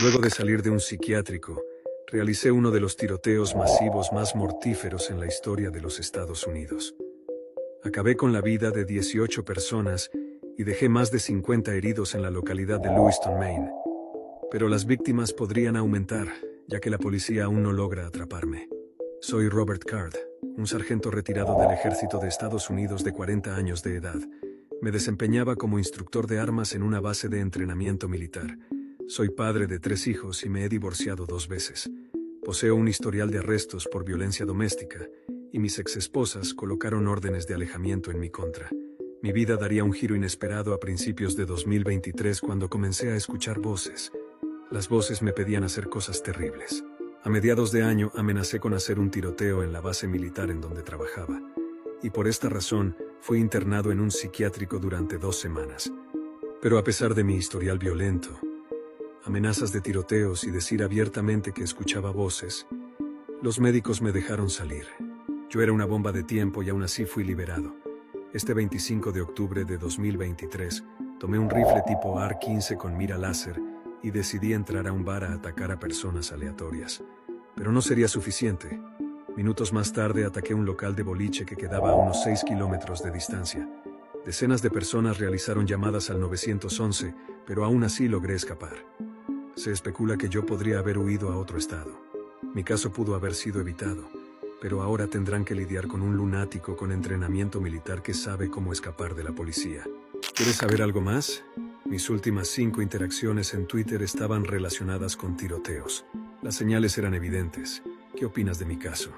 Luego de salir de un psiquiátrico, realicé uno de los tiroteos masivos más mortíferos en la historia de los Estados Unidos. Acabé con la vida de 18 personas y dejé más de 50 heridos en la localidad de Lewiston, Maine. Pero las víctimas podrían aumentar, ya que la policía aún no logra atraparme. Soy Robert Card, un sargento retirado del ejército de Estados Unidos de 40 años de edad. Me desempeñaba como instructor de armas en una base de entrenamiento militar. Soy padre de tres hijos y me he divorciado dos veces. Poseo un historial de arrestos por violencia doméstica y mis exesposas colocaron órdenes de alejamiento en mi contra. Mi vida daría un giro inesperado a principios de 2023 cuando comencé a escuchar voces. Las voces me pedían hacer cosas terribles. A mediados de año amenacé con hacer un tiroteo en la base militar en donde trabajaba, y por esta razón fui internado en un psiquiátrico durante dos semanas. Pero a pesar de mi historial violento, amenazas de tiroteos y decir abiertamente que escuchaba voces, los médicos me dejaron salir. Yo era una bomba de tiempo y aún así fui liberado. Este 25 de octubre de 2023, tomé un rifle tipo AR-15 con mira láser y decidí entrar a un bar a atacar a personas aleatorias. Pero no sería suficiente. Minutos más tarde ataqué un local de boliche que quedaba a unos 6 kilómetros de distancia. Decenas de personas realizaron llamadas al 911, pero aún así logré escapar. Se especula que yo podría haber huido a otro estado. Mi caso pudo haber sido evitado, pero ahora tendrán que lidiar con un lunático con entrenamiento militar que sabe cómo escapar de la policía. ¿Quieres saber algo más? Mis últimas cinco interacciones en Twitter estaban relacionadas con tiroteos. Las señales eran evidentes. ¿Qué opinas de mi caso?